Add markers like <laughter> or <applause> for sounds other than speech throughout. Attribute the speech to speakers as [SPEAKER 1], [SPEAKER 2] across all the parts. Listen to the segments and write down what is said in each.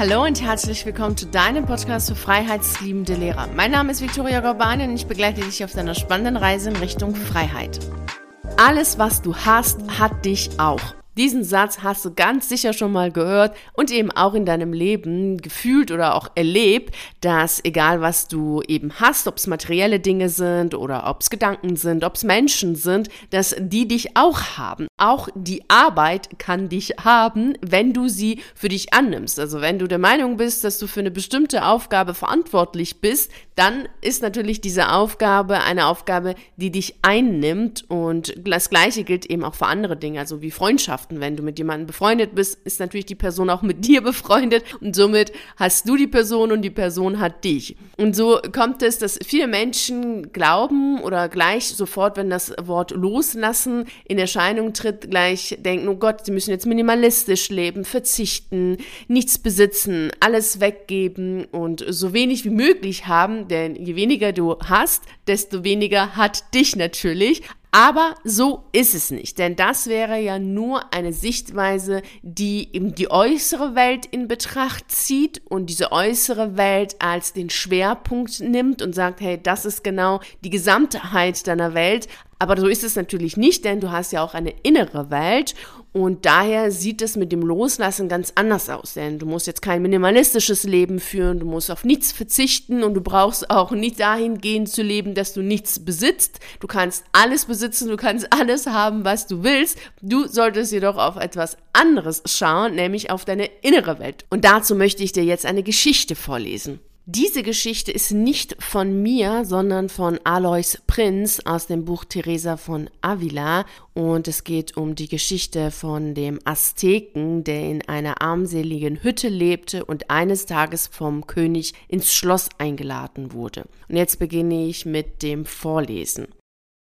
[SPEAKER 1] Hallo und herzlich willkommen zu deinem Podcast für freiheitsliebende Lehrer. Mein Name ist Victoria Gorbani und ich begleite dich auf deiner spannenden Reise in Richtung Freiheit. Alles, was du hast, hat dich auch. Diesen Satz hast du ganz sicher schon mal gehört und eben auch in deinem Leben gefühlt oder auch erlebt, dass egal was du eben hast, ob es materielle Dinge sind oder ob es Gedanken sind, ob es Menschen sind, dass die dich auch haben. Auch die Arbeit kann dich haben, wenn du sie für dich annimmst. Also wenn du der Meinung bist, dass du für eine bestimmte Aufgabe verantwortlich bist, dann ist natürlich diese Aufgabe eine Aufgabe, die dich einnimmt und das gleiche gilt eben auch für andere Dinge, also wie Freundschaft Freundschaften. Wenn du mit jemandem befreundet bist, ist natürlich die Person auch mit <laughs> dir befreundet und somit hast du die Person und die Person hat dich. Und so kommt es, dass viele Menschen glauben oder gleich sofort, wenn das Wort loslassen in Erscheinung tritt, gleich denken, oh Gott, sie müssen jetzt minimalistisch leben, verzichten, nichts besitzen, alles weggeben und so wenig wie möglich haben, denn je weniger du hast, desto weniger hat dich natürlich. Aber so ist es nicht, denn das wäre ja nur eine Sichtweise, die eben die äußere Welt in Betracht zieht und diese äußere Welt als den Schwerpunkt nimmt und sagt, hey, das ist genau die Gesamtheit deiner Welt. Aber so ist es natürlich nicht, denn du hast ja auch eine innere Welt und daher sieht es mit dem Loslassen ganz anders aus, denn du musst jetzt kein minimalistisches Leben führen, du musst auf nichts verzichten und du brauchst auch nicht dahingehend zu leben, dass du nichts besitzt. Du kannst alles besitzen, du kannst alles haben, was du willst. Du solltest jedoch auf etwas anderes schauen, nämlich auf deine innere Welt. Und dazu möchte ich dir jetzt eine Geschichte vorlesen. Diese Geschichte ist nicht von mir, sondern von Alois Prinz aus dem Buch Teresa von Avila und es geht um die Geschichte von dem Azteken, der in einer armseligen Hütte lebte und eines Tages vom König ins Schloss eingeladen wurde. Und jetzt beginne ich mit dem Vorlesen.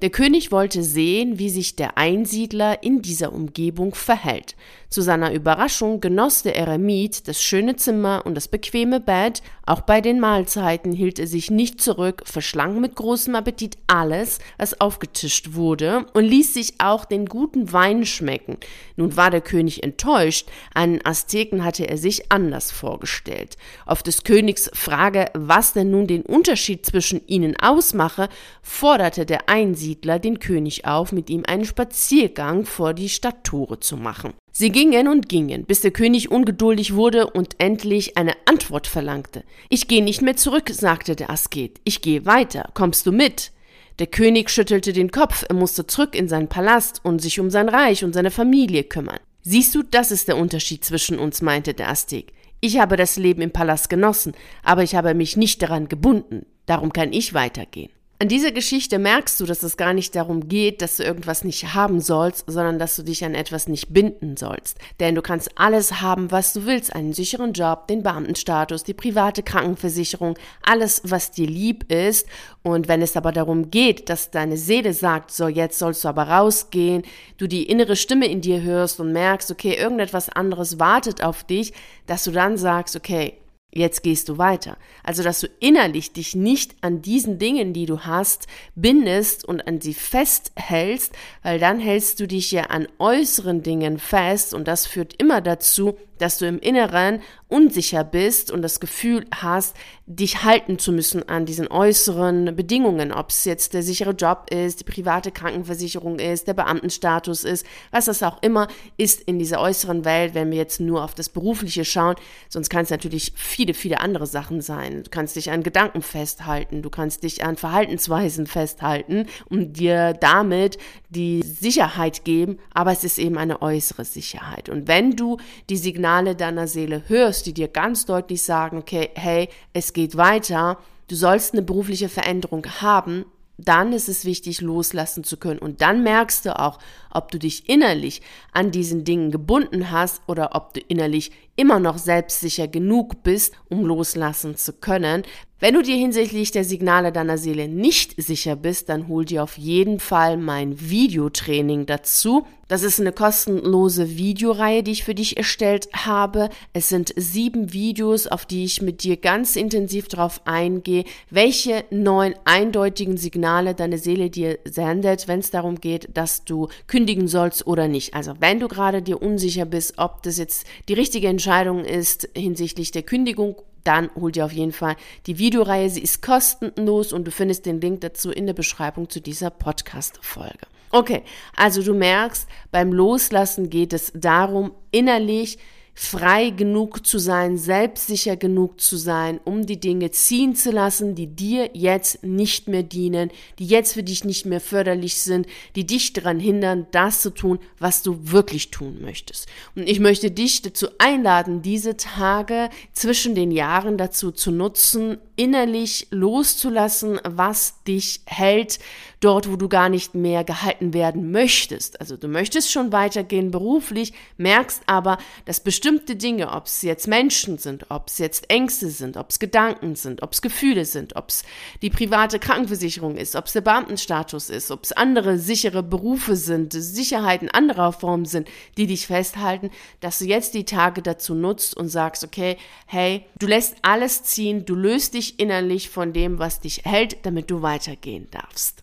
[SPEAKER 1] Der König wollte sehen, wie sich der Einsiedler in dieser Umgebung verhält. Zu seiner Überraschung genoss der Eremit das schöne Zimmer und das bequeme Bett. Auch bei den Mahlzeiten hielt er sich nicht zurück, verschlang mit großem Appetit alles, was aufgetischt wurde, und ließ sich auch den guten Wein schmecken. Nun war der König enttäuscht. Einen Azteken hatte er sich anders vorgestellt. Auf des Königs Frage, was denn nun den Unterschied zwischen ihnen ausmache, forderte der Einsiedler den König auf, mit ihm einen Spaziergang vor die Stadttore zu machen. Sie gingen und gingen, bis der König ungeduldig wurde und endlich eine Antwort verlangte. Ich gehe nicht mehr zurück, sagte der Asket. Ich gehe weiter. Kommst du mit? Der König schüttelte den Kopf, er musste zurück in seinen Palast und sich um sein Reich und seine Familie kümmern. Siehst du, das ist der Unterschied zwischen uns, meinte der Aztek. Ich habe das Leben im Palast genossen, aber ich habe mich nicht daran gebunden. Darum kann ich weitergehen. An dieser Geschichte merkst du, dass es gar nicht darum geht, dass du irgendwas nicht haben sollst, sondern dass du dich an etwas nicht binden sollst. Denn du kannst alles haben, was du willst. Einen sicheren Job, den Beamtenstatus, die private Krankenversicherung, alles, was dir lieb ist. Und wenn es aber darum geht, dass deine Seele sagt, so jetzt sollst du aber rausgehen, du die innere Stimme in dir hörst und merkst, okay, irgendetwas anderes wartet auf dich, dass du dann sagst, okay, Jetzt gehst du weiter. Also, dass du innerlich dich nicht an diesen Dingen, die du hast, bindest und an sie festhältst, weil dann hältst du dich ja an äußeren Dingen fest und das führt immer dazu, dass du im Inneren unsicher bist und das Gefühl hast, dich halten zu müssen an diesen äußeren Bedingungen, ob es jetzt der sichere Job ist, die private Krankenversicherung ist, der Beamtenstatus ist, was das auch immer ist in dieser äußeren Welt, wenn wir jetzt nur auf das Berufliche schauen, sonst kann es natürlich viele, viele andere Sachen sein. Du kannst dich an Gedanken festhalten, du kannst dich an Verhaltensweisen festhalten und dir damit die Sicherheit geben, aber es ist eben eine äußere Sicherheit. Und wenn du die Signale Signale deiner Seele hörst, die dir ganz deutlich sagen, okay, hey, es geht weiter, du sollst eine berufliche Veränderung haben, dann ist es wichtig, loslassen zu können. Und dann merkst du auch, ob du dich innerlich an diesen Dingen gebunden hast oder ob du innerlich immer noch selbstsicher genug bist, um loslassen zu können. Wenn du dir hinsichtlich der Signale deiner Seele nicht sicher bist, dann hol dir auf jeden Fall mein Videotraining dazu. Das ist eine kostenlose Videoreihe, die ich für dich erstellt habe. Es sind sieben Videos, auf die ich mit dir ganz intensiv darauf eingehe, welche neun eindeutigen Signale deine Seele dir sendet, wenn es darum geht, dass du kündigen sollst oder nicht. Also wenn du gerade dir unsicher bist, ob das jetzt die richtige Entscheidung ist hinsichtlich der Kündigung dann hol dir auf jeden Fall die Videoreihe. Sie ist kostenlos und du findest den Link dazu in der Beschreibung zu dieser Podcast-Folge. Okay, also du merkst, beim Loslassen geht es darum, innerlich frei genug zu sein, selbstsicher genug zu sein, um die Dinge ziehen zu lassen, die dir jetzt nicht mehr dienen, die jetzt für dich nicht mehr förderlich sind, die dich daran hindern, das zu tun, was du wirklich tun möchtest. Und ich möchte dich dazu einladen, diese Tage zwischen den Jahren dazu zu nutzen, innerlich loszulassen, was dich hält, dort, wo du gar nicht mehr gehalten werden möchtest. Also du möchtest schon weitergehen beruflich, merkst aber, dass bestimmte Dinge, ob es jetzt Menschen sind, ob es jetzt Ängste sind, ob es Gedanken sind, ob es Gefühle sind, ob es die private Krankenversicherung ist, ob es der Beamtenstatus ist, ob es andere sichere Berufe sind, Sicherheiten anderer Form sind, die dich festhalten, dass du jetzt die Tage dazu nutzt und sagst, okay, hey, du lässt alles ziehen, du löst dich innerlich von dem, was dich hält, damit du weitergehen darfst.